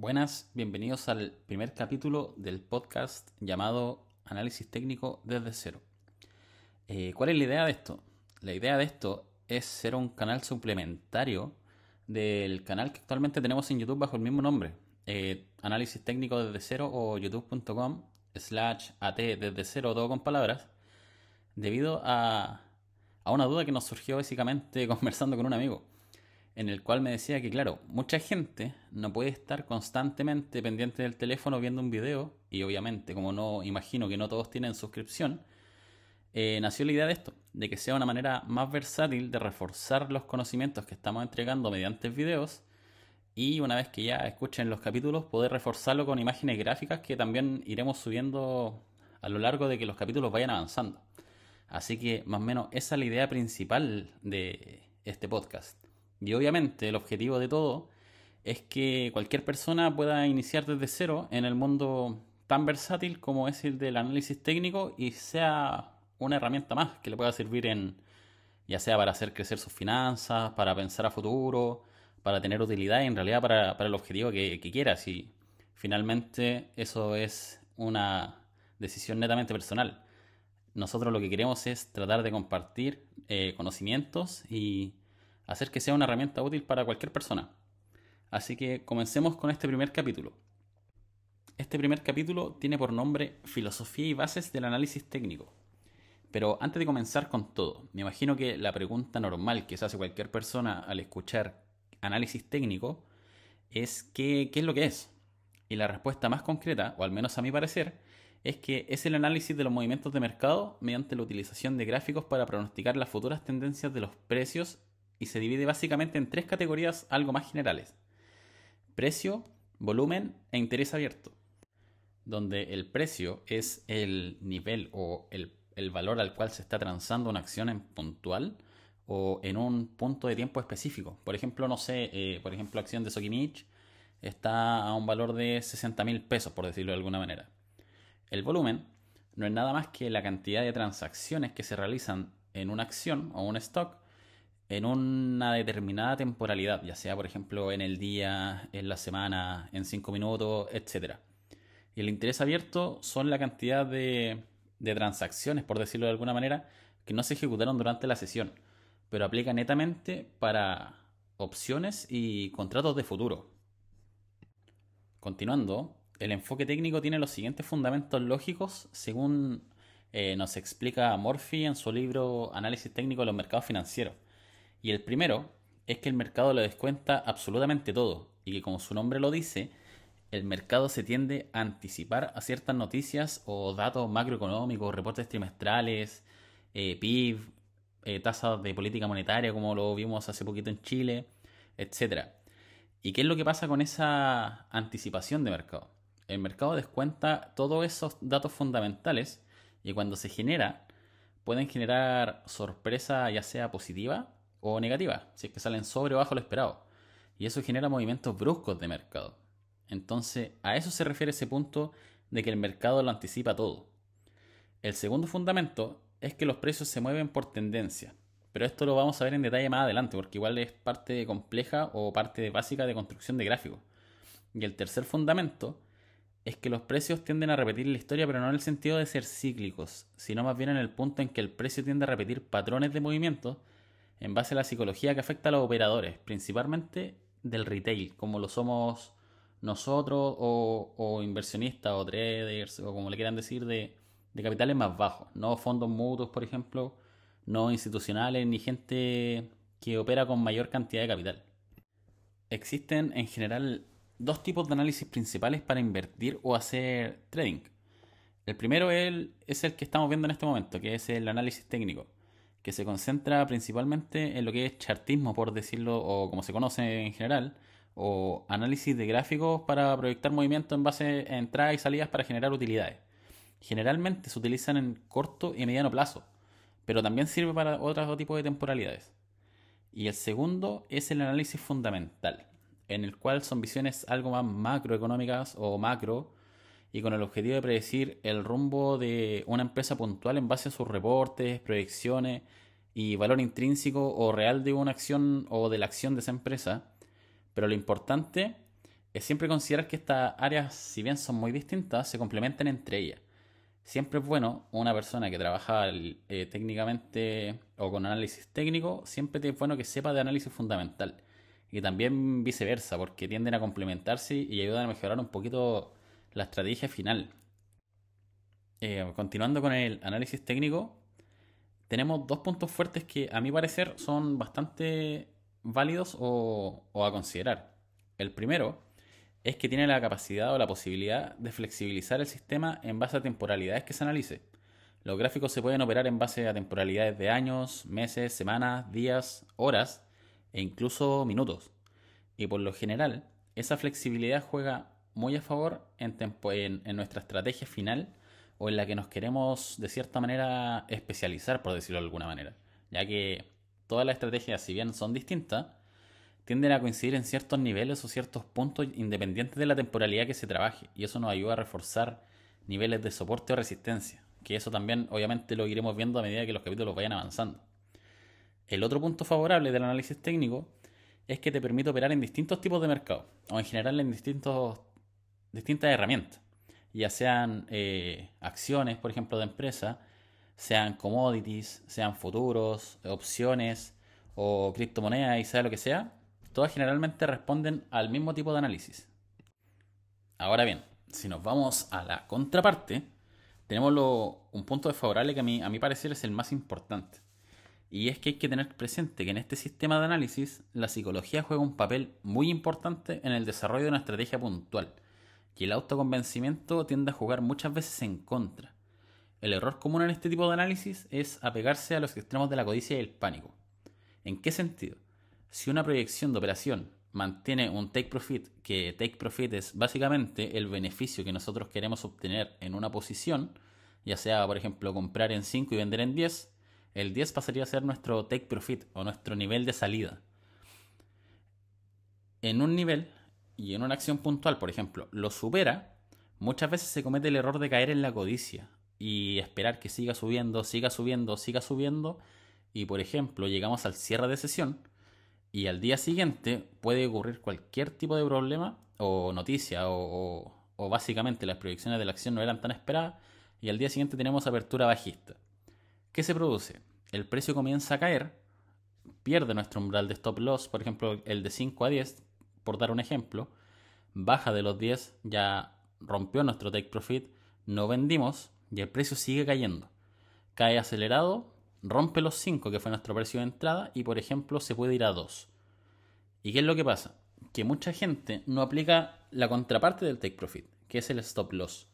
Buenas, bienvenidos al primer capítulo del podcast llamado Análisis técnico desde cero. Eh, ¿Cuál es la idea de esto? La idea de esto es ser un canal suplementario del canal que actualmente tenemos en YouTube bajo el mismo nombre, eh, Análisis técnico desde cero o youtube.com slash at desde cero, todo con palabras, debido a, a una duda que nos surgió básicamente conversando con un amigo en el cual me decía que, claro, mucha gente no puede estar constantemente pendiente del teléfono viendo un video, y obviamente, como no imagino que no todos tienen suscripción, eh, nació la idea de esto, de que sea una manera más versátil de reforzar los conocimientos que estamos entregando mediante videos, y una vez que ya escuchen los capítulos, poder reforzarlo con imágenes gráficas que también iremos subiendo a lo largo de que los capítulos vayan avanzando. Así que más o menos esa es la idea principal de este podcast. Y obviamente el objetivo de todo es que cualquier persona pueda iniciar desde cero en el mundo tan versátil como es el del análisis técnico y sea una herramienta más que le pueda servir en ya sea para hacer crecer sus finanzas, para pensar a futuro, para tener utilidad y en realidad para, el objetivo que, que quieras. Y finalmente eso es una decisión netamente personal. Nosotros lo que queremos es tratar de compartir eh, conocimientos y hacer que sea una herramienta útil para cualquier persona. Así que comencemos con este primer capítulo. Este primer capítulo tiene por nombre Filosofía y bases del análisis técnico. Pero antes de comenzar con todo, me imagino que la pregunta normal que se hace cualquier persona al escuchar análisis técnico es ¿qué, qué es lo que es? Y la respuesta más concreta, o al menos a mi parecer, es que es el análisis de los movimientos de mercado mediante la utilización de gráficos para pronosticar las futuras tendencias de los precios y se divide básicamente en tres categorías algo más generales. Precio, volumen e interés abierto. Donde el precio es el nivel o el, valor al cual se está transando una acción en puntual o en un punto de tiempo específico. Por ejemplo, no sé, eh, por ejemplo, acción de Sokimich está a un valor de 60 mil pesos, por decirlo de alguna manera. El volumen no es nada más que la cantidad de transacciones que se realizan en una acción o un stock en una determinada temporalidad, ya sea por ejemplo en el día, en la semana, en cinco minutos, etc. Y el interés abierto son la cantidad de, de transacciones, por decirlo de alguna manera, que no se ejecutaron durante la sesión, pero aplica netamente para opciones y contratos de futuro. Continuando, el enfoque técnico tiene los siguientes fundamentos lógicos según eh, nos explica Morphy en su libro Análisis técnico de los mercados financieros. Y el primero es que el mercado le descuenta absolutamente todo y que como su nombre lo dice, el mercado se tiende a anticipar a ciertas noticias o datos macroeconómicos, reportes trimestrales, eh, PIB, eh, tasas de política monetaria como lo vimos hace poquito en Chile, etc. ¿Y qué es lo que pasa con esa anticipación de mercado? El mercado descuenta todos esos datos fundamentales y cuando se genera, pueden generar sorpresa ya sea positiva o negativa, si es que salen sobre o bajo lo esperado. Y eso genera movimientos bruscos de mercado. Entonces, a eso se refiere ese punto de que el mercado lo anticipa todo. El segundo fundamento es que los precios se mueven por tendencia. Pero esto lo vamos a ver en detalle más adelante, porque igual es parte compleja o parte básica de construcción de gráficos. Y el tercer fundamento es que los precios tienden a repetir la historia, pero no en el sentido de ser cíclicos, sino más bien en el punto en que el precio tiende a repetir patrones de movimiento en base a la psicología que afecta a los operadores, principalmente del retail, como lo somos nosotros o, inversionistas o traders o como le quieran decir de, de capitales más bajos, no fondos mutuos, por ejemplo, no institucionales ni gente que opera con mayor cantidad de capital. Existen en general dos tipos de análisis principales para invertir o hacer trading. El primero es el que estamos viendo en este momento, que es el análisis técnico que se concentra principalmente en lo que es chartismo, por decirlo, o como se conoce en general, o análisis de gráficos para proyectar movimiento en base a entradas y salidas para generar utilidades. Generalmente se utilizan en corto y mediano plazo, pero también sirve para otros tipos de temporalidades. Y el segundo es el análisis fundamental, en el cual son visiones algo más macroeconómicas o macro, y con el objetivo de predecir el rumbo de una empresa puntual en base a sus reportes, proyecciones y valor intrínseco o real de una acción o de la acción de esa empresa. Pero lo importante es siempre considerar que estas áreas, si bien son muy distintas, se complementan entre ellas. Siempre es bueno una persona que trabaja eh, técnicamente o con análisis técnico, siempre es bueno que sepa de análisis fundamental. Y también viceversa, porque tienden a complementarse y ayudan a mejorar un poquito la estrategia final. Eh, continuando con el análisis técnico, tenemos dos puntos fuertes que a mi parecer son bastante válidos o, a considerar. El primero es que tiene la capacidad o la posibilidad de flexibilizar el sistema en base a temporalidades que se analice. Los gráficos se pueden operar en base a temporalidades de años, meses, semanas, días, horas e incluso minutos. Y por lo general, esa flexibilidad juega muy a favor en, nuestra estrategia final o en la que nos queremos de cierta manera especializar, por decirlo de alguna manera. Ya que todas las estrategias, si bien son distintas, tienden a coincidir en ciertos niveles o ciertos puntos independientes de la temporalidad que se trabaje. Y eso nos ayuda a reforzar niveles de soporte o resistencia. Que eso también obviamente lo iremos viendo a medida que los capítulos vayan avanzando. El otro punto favorable del análisis técnico es que te permite operar en distintos tipos de mercados, o en general en distintos, distintas herramientas, ya sean eh, acciones, por ejemplo, de empresa, sean commodities, sean futuros, opciones o criptomonedas y sea lo que sea, todas generalmente responden al mismo tipo de análisis. Ahora bien, si nos vamos a la contraparte, tenemos un punto desfavorable que a mí, a mi parecer es el más importante. Y es que hay que tener presente que en este sistema de análisis la psicología juega un papel muy importante en el desarrollo de una estrategia puntual, y el autoconvencimiento tiende a jugar muchas veces en contra. El error común en este tipo de análisis es apegarse a los extremos de la codicia y el pánico. ¿En qué sentido? Si una proyección de operación mantiene un take profit, que take profit es básicamente el beneficio que nosotros queremos obtener en una posición, ya sea por ejemplo comprar en 5 y vender en 10, el 10 pasaría a ser nuestro take profit o nuestro nivel de salida. En un nivel y en una acción puntual, por ejemplo, lo supera, muchas veces se comete el error de caer en la codicia y esperar que siga subiendo, siga subiendo, siga subiendo. Y por ejemplo, llegamos al cierre de sesión y al día siguiente puede ocurrir cualquier tipo de problema o noticia o, o, básicamente las proyecciones de la acción no eran tan esperadas y al día siguiente tenemos apertura bajista. ¿Qué se produce? El precio comienza a caer, pierde nuestro umbral de stop loss, por ejemplo el de 5 a 10, por dar un ejemplo, baja de los 10, ya rompió nuestro take profit, no vendimos, y el precio sigue cayendo. Cae acelerado, rompe los 5 que fue nuestro precio de entrada y por ejemplo se puede ir a 2. ¿Y qué es lo que pasa? Que mucha gente no aplica la contraparte del take profit, que es el stop loss.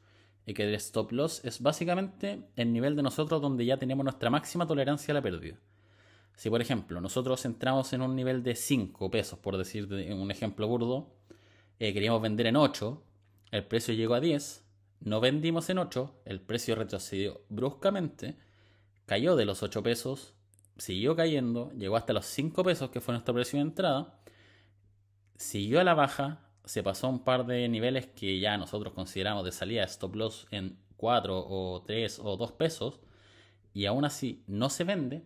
Y que el stop loss es básicamente el nivel de nosotros donde ya tenemos nuestra máxima tolerancia a la pérdida. Si por ejemplo nosotros entramos en un nivel de 5 pesos, por decir un ejemplo burdo, eh, queríamos vender en 8, el precio llegó a 10, no vendimos en 8, el precio retrocedió bruscamente, cayó de los 8 pesos, siguió cayendo, llegó hasta los 5 pesos, que fue nuestro precio de entrada, siguió a la baja, se pasó un par de niveles que ya nosotros consideramos de salida stop loss en 4 o 3 o 2 pesos, y aún así no se vende,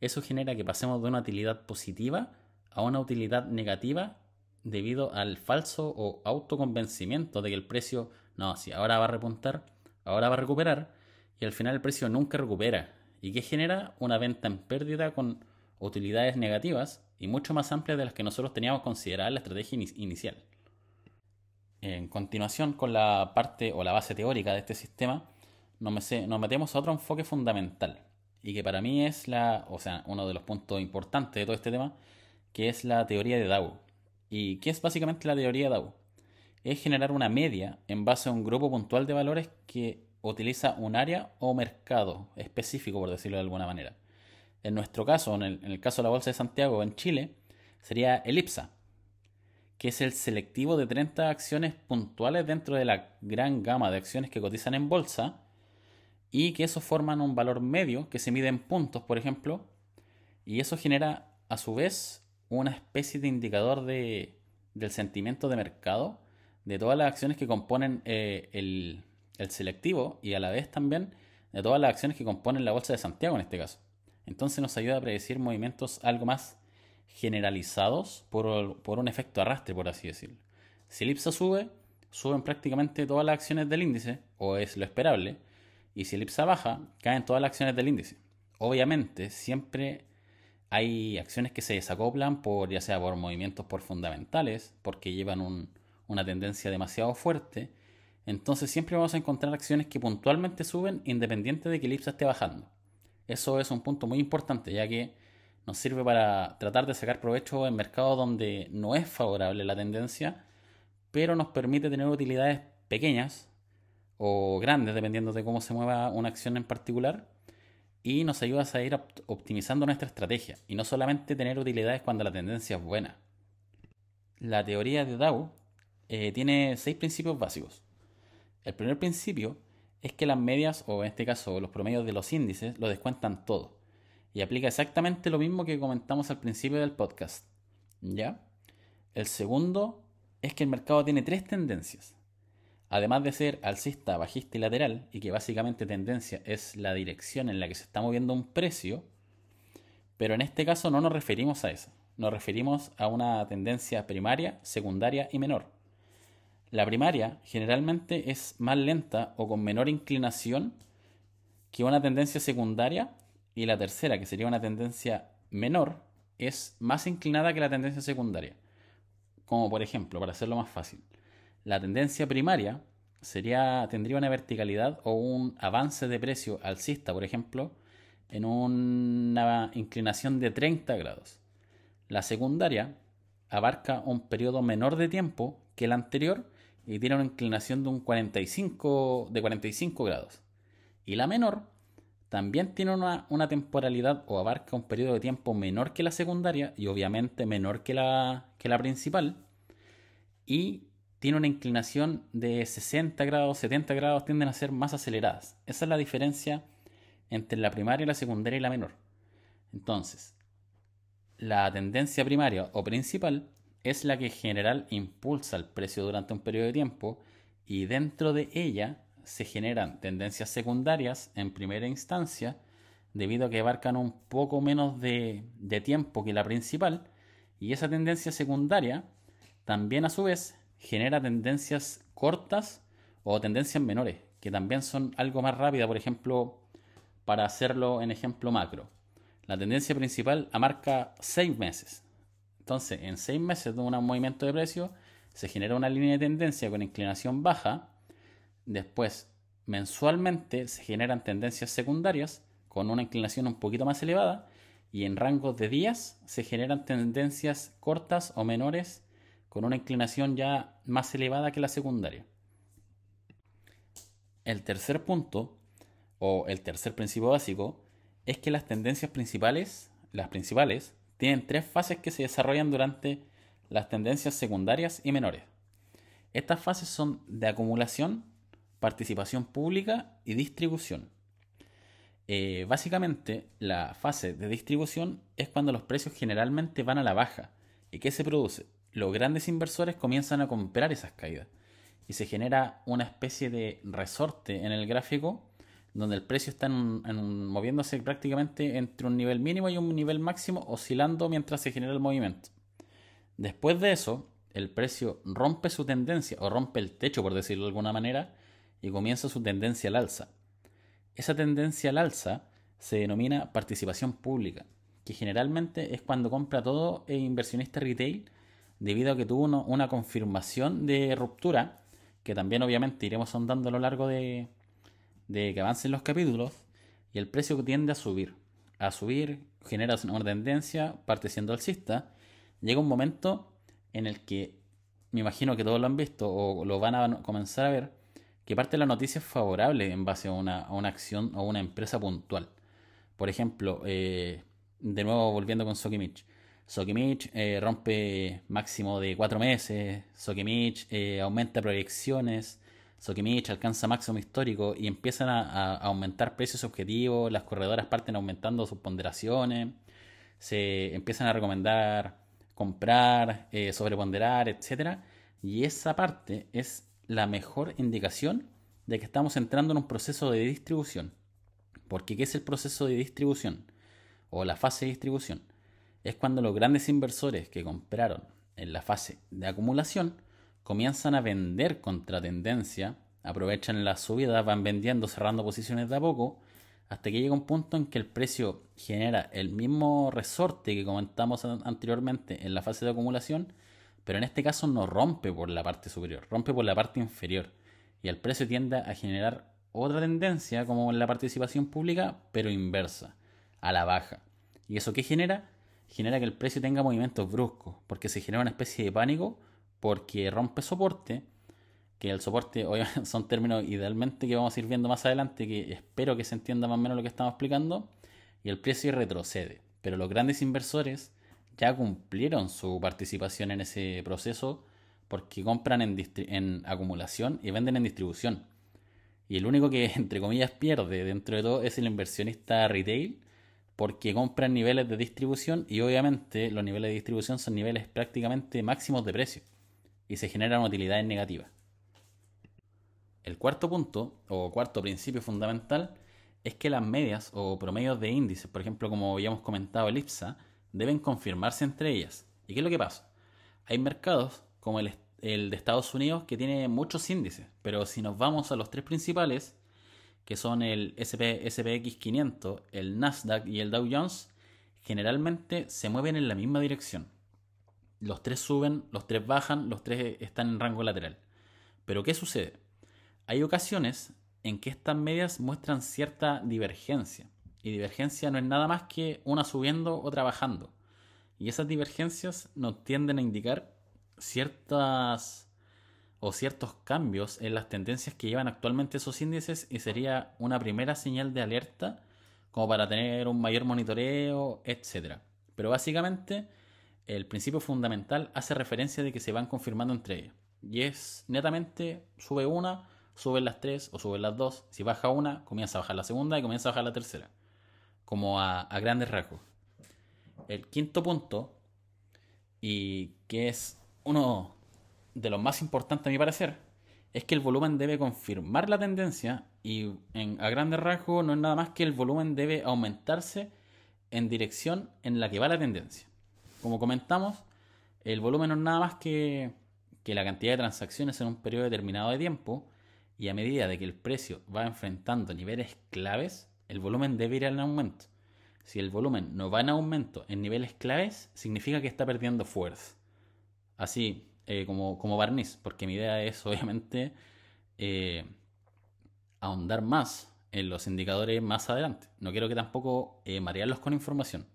eso genera que pasemos de una utilidad positiva a una utilidad negativa debido al falso o autoconvencimiento de que el precio no, si ahora va a repuntar, ahora va a recuperar, y al final el precio nunca recupera. ¿Y qué genera? Una venta en pérdida con utilidades negativas y mucho más amplias de las que nosotros teníamos considerada la estrategia inicial. En continuación con la parte o la base teórica de este sistema, nos metemos a otro enfoque fundamental y que para mí es la, o sea, uno de los puntos importantes de todo este tema, que es la teoría de Dow. ¿Y qué es básicamente la teoría de Dow? es generar una media en base a un grupo puntual de valores que utiliza un área o mercado específico, por decirlo de alguna manera. En nuestro caso, en el, caso de la Bolsa de Santiago en Chile, sería el IPSA, que es el selectivo de 30 acciones puntuales dentro de la gran gama de acciones que cotizan en bolsa y que eso forman un valor medio que se mide en puntos, por ejemplo, y eso genera a su vez una especie de indicador de, del sentimiento de mercado de todas las acciones que componen eh, el, selectivo y a la vez también de todas las acciones que componen la bolsa de Santiago en este caso. Entonces nos ayuda a predecir movimientos algo más generalizados por, un efecto arrastre, por así decirlo. Si el IPSA sube, suben prácticamente todas las acciones del índice, o es lo esperable, y si el IPSA baja, caen todas las acciones del índice. Obviamente, siempre hay acciones que se desacoplan por ya sea por movimientos por fundamentales, porque llevan una tendencia demasiado fuerte. Entonces siempre vamos a encontrar acciones que puntualmente suben independiente de que el IPSA esté bajando. Eso es un punto muy importante, ya que nos sirve para tratar de sacar provecho en mercados donde no es favorable la tendencia, pero nos permite tener utilidades pequeñas o grandes, dependiendo de cómo se mueva una acción en particular, y nos ayuda a ir optimizando nuestra estrategia y no solamente tener utilidades cuando la tendencia es buena. La teoría de Dow eh, tiene seis principios básicos. El primer principio es que las medias, o en este caso los promedios de los índices, lo descuentan todo. Y aplica exactamente lo mismo que comentamos al principio del podcast. ¿Ya? El segundo es que el mercado tiene tres tendencias. Además de ser alcista, bajista y lateral, y que básicamente tendencia es la dirección en la que se está moviendo un precio, pero en este caso no nos referimos a eso, nos referimos a una tendencia primaria, secundaria y menor. La primaria generalmente es más lenta o con menor inclinación que una tendencia secundaria y la tercera, que sería una tendencia menor, es más inclinada que la tendencia secundaria. Como por ejemplo, para hacerlo más fácil, la tendencia primaria sería, tendría una verticalidad o un avance de precio alcista, por ejemplo, en una inclinación de 30 grados. La secundaria abarca un periodo menor de tiempo que la anterior y tiene una inclinación de un 45, de 45 grados. Y la menor también tiene una, una, temporalidad o abarca un periodo de tiempo menor que la secundaria y obviamente menor que la, que la principal. Y tiene una inclinación de 60 grados, 70 grados, tienden a ser más aceleradas. Esa es la diferencia entre la primaria, la secundaria y la menor. Entonces, la tendencia primaria o principal es la que en general impulsa el precio durante un periodo de tiempo y dentro de ella se generan tendencias secundarias en primera instancia debido a que abarcan un poco menos de, de tiempo que la principal y esa tendencia secundaria también a su vez genera tendencias cortas o tendencias menores, que también son algo más rápidas, por ejemplo, para hacerlo en ejemplo macro. La tendencia principal amarca seis meses. Entonces, en seis meses de un movimiento de precio, se genera una línea de tendencia con inclinación baja. Después, mensualmente se generan tendencias secundarias con una inclinación un poquito más elevada. Y en rangos de días se generan tendencias cortas o menores con una inclinación ya más elevada que la secundaria. El tercer punto, o el tercer principio básico, es que las tendencias principales, las principales, tienen tres fases que se desarrollan durante las tendencias secundarias y menores. Estas fases son de acumulación, participación pública y distribución. Eh, básicamente, la fase de distribución es cuando los precios generalmente van a la baja. ¿Y qué se produce? Los grandes inversores comienzan a comprar esas caídas y se genera una especie de resorte en el gráfico donde el precio está moviéndose prácticamente entre un nivel mínimo y un nivel máximo, oscilando mientras se genera el movimiento. Después de eso, el precio rompe su tendencia o rompe el techo, por decirlo de alguna manera, y comienza su tendencia al alza. Esa tendencia al alza se denomina participación pública, que generalmente es cuando compra todo el inversionista retail debido a que tuvo una confirmación de ruptura, que también obviamente iremos sondando a lo largo de, que avancen los capítulos, y el precio tiende a subir. A subir, genera una tendencia, parte siendo alcista, llega un momento en el que, me imagino que todos lo han visto o lo van a comenzar a ver, que parte de la noticia es favorable en base a una, a una acción o una empresa puntual. Por ejemplo, eh, de nuevo volviendo con Sokimich, Sokimich eh, rompe máximo de 4 meses, Sokimich eh, aumenta proyecciones, Sokimich alcanza máximo histórico y empiezan a, aumentar precios objetivos, las corredoras parten aumentando sus ponderaciones, se empiezan a recomendar comprar, eh, sobreponderar, etc. Y esa parte es la mejor indicación de que estamos entrando en un proceso de distribución. Porque ¿qué es el proceso de distribución? O la fase de distribución es cuando los grandes inversores que compraron en la fase de acumulación comienzan a vender contra tendencia, aprovechan la subida, van vendiendo, cerrando posiciones de a poco, hasta que llega un punto en que el precio genera el mismo resorte que comentamos anteriormente en la fase de acumulación, pero en este caso no rompe por la parte superior, rompe por la parte inferior. Y el precio tiende a generar otra tendencia como en la participación pública, pero inversa, a la baja. ¿Y eso qué genera? Genera que el precio tenga movimientos bruscos, porque se genera una especie de pánico, porque rompe soporte, que el soporte son términos idealmente que vamos a ir viendo más adelante, que espero que se entienda más o menos lo que estamos explicando, y el precio retrocede. Pero los grandes inversores ya cumplieron su participación en ese proceso porque compran en, en acumulación y venden en distribución. Y el único que, entre comillas, pierde dentro de todo es el inversionista retail, porque compran niveles de distribución y obviamente los niveles de distribución son niveles prácticamente máximos de precio y se generan utilidades negativas. El cuarto punto, o cuarto principio fundamental, es que las medias o promedios de índices, por ejemplo, como habíamos comentado el IPSA, deben confirmarse entre ellas. ¿Y qué es lo que pasa? Hay mercados como el, el de Estados Unidos que tiene muchos índices, pero si nos vamos a los tres principales, que son el SP, SPX 500, el Nasdaq y el Dow Jones, generalmente se mueven en la misma dirección. Los tres suben, los tres bajan, los tres están en rango lateral. Pero ¿qué sucede? Hay ocasiones en que estas medias muestran cierta divergencia. Y divergencia no es nada más que una subiendo, otra bajando. Y esas divergencias nos tienden a indicar ciertas o ciertos cambios en las tendencias que llevan actualmente esos índices y sería una primera señal de alerta como para tener un mayor monitoreo, etc. Pero básicamente el principio fundamental hace referencia de que se van confirmando entre ellas. Y es netamente sube una, suben las tres o suben las dos. Si baja una, comienza a bajar la segunda y comienza a bajar la tercera. Como a, a grandes rasgos. El quinto punto, y que es uno de los más importantes a mi parecer, es que el volumen debe confirmar la tendencia y a grandes rasgos no es nada más que el volumen debe aumentarse en dirección en la que va la tendencia. Como comentamos, el volumen no es nada más que, que la cantidad de transacciones en un periodo determinado de tiempo y a medida de que el precio va enfrentando niveles claves, el volumen debe ir en aumento. Si el volumen no va en aumento en niveles claves, significa que está perdiendo fuerza. Así eh, como, barniz, porque mi idea es obviamente eh, ahondar más en los indicadores más adelante. No quiero que tampoco eh, marearlos con información.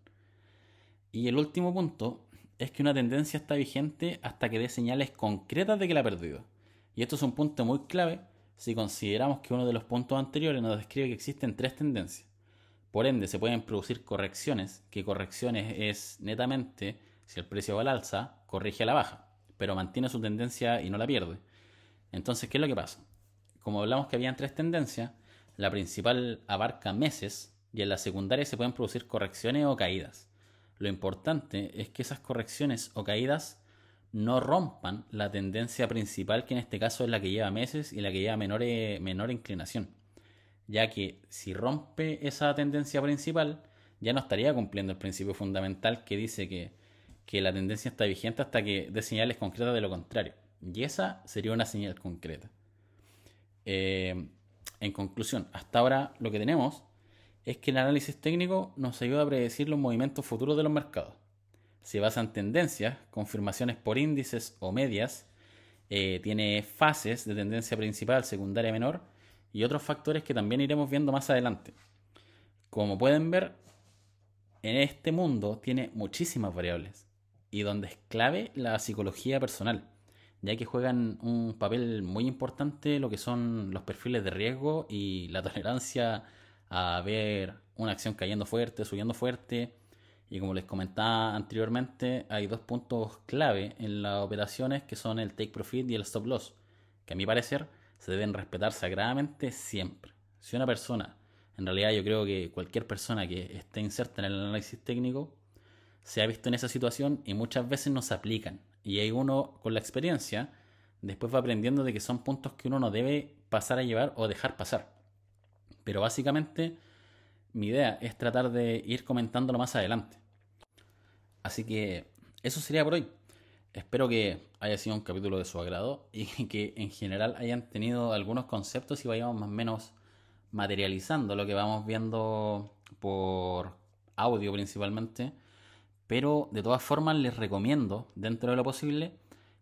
Y el último punto es que una tendencia está vigente hasta que dé señales concretas de que la ha perdido. Y esto es un punto muy clave si consideramos que uno de los puntos anteriores nos describe que existen tres tendencias. Por ende, se pueden producir correcciones, que correcciones es netamente, si el precio va al alza, corrige a la baja, pero mantiene su tendencia y no la pierde. Entonces, ¿qué es lo que pasa? Como hablamos que habían tres tendencias, la principal abarca meses y en la secundaria se pueden producir correcciones o caídas. Lo importante es que esas correcciones o caídas no rompan la tendencia principal, que en este caso es la que lleva meses y la que lleva menor, menor inclinación. Ya que si rompe esa tendencia principal, ya no estaría cumpliendo el principio fundamental que dice que, la tendencia está vigente hasta que dé señales concretas de lo contrario. Y esa sería una señal concreta. Eh, en conclusión, hasta ahora lo que tenemos es que el análisis técnico nos ayuda a predecir los movimientos futuros de los mercados se basa en tendencias, confirmaciones por índices o medias, eh, tiene fases de tendencia principal, secundaria, menor y otros factores que también iremos viendo más adelante. Como pueden ver, en este mundo tiene muchísimas variables y donde es clave la psicología personal, ya que juegan un papel muy importante lo que son los perfiles de riesgo y la tolerancia a ver una acción cayendo fuerte, subiendo fuerte, y como les comentaba anteriormente, hay dos puntos clave en las operaciones que son el take profit y el stop loss, que a mi parecer se deben respetar sagradamente siempre. Si una persona, en realidad yo creo que cualquier persona que esté inserta en el análisis técnico, se ha visto en esa situación y muchas veces no se aplican. Y hay uno con la experiencia, después va aprendiendo de que son puntos que uno no debe pasar a llevar o dejar pasar. Pero básicamente mi idea es tratar de ir comentándolo más adelante. Así que eso sería por hoy. Espero que haya sido un capítulo de su agrado y que en general hayan tenido algunos conceptos y vayamos más o menos materializando lo que vamos viendo por audio principalmente. Pero de todas formas les recomiendo, dentro de lo posible,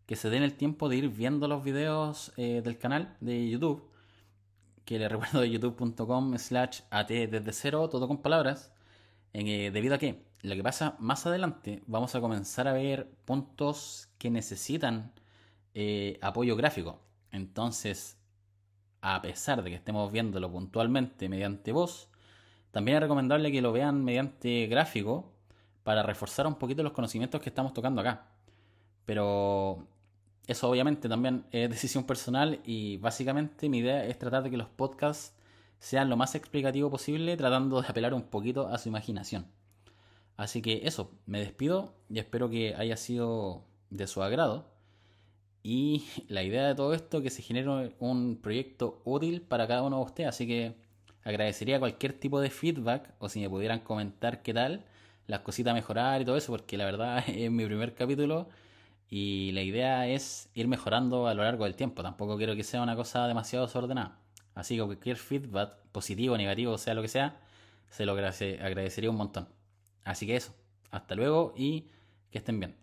que se den el tiempo de ir viendo los videos eh, del canal de YouTube, que les recuerdo youtube.com slash at desde cero, todo con palabras, eh, debido a que lo que pasa más adelante, vamos a comenzar a ver puntos que necesitan eh, apoyo gráfico. Entonces, a pesar de que estemos viéndolo puntualmente mediante voz, también es recomendable que lo vean mediante gráfico para reforzar un poquito los conocimientos que estamos tocando acá. Pero eso obviamente también es decisión personal y básicamente mi idea es tratar de que los podcasts sean lo más explicativo posible, tratando de apelar un poquito a su imaginación. Así que eso, me despido y espero que haya sido de su agrado. Y la idea de todo esto es que se genere un proyecto útil para cada uno de ustedes. Así que agradecería cualquier tipo de feedback o si me pudieran comentar qué tal, las cositas a mejorar y todo eso, porque la verdad es mi primer capítulo y la idea es ir mejorando a lo largo del tiempo. Tampoco quiero que sea una cosa demasiado desordenada. Así que cualquier feedback, positivo negativo, sea lo que sea, se lo agradecería un montón. Así que eso, hasta luego y que estén bien.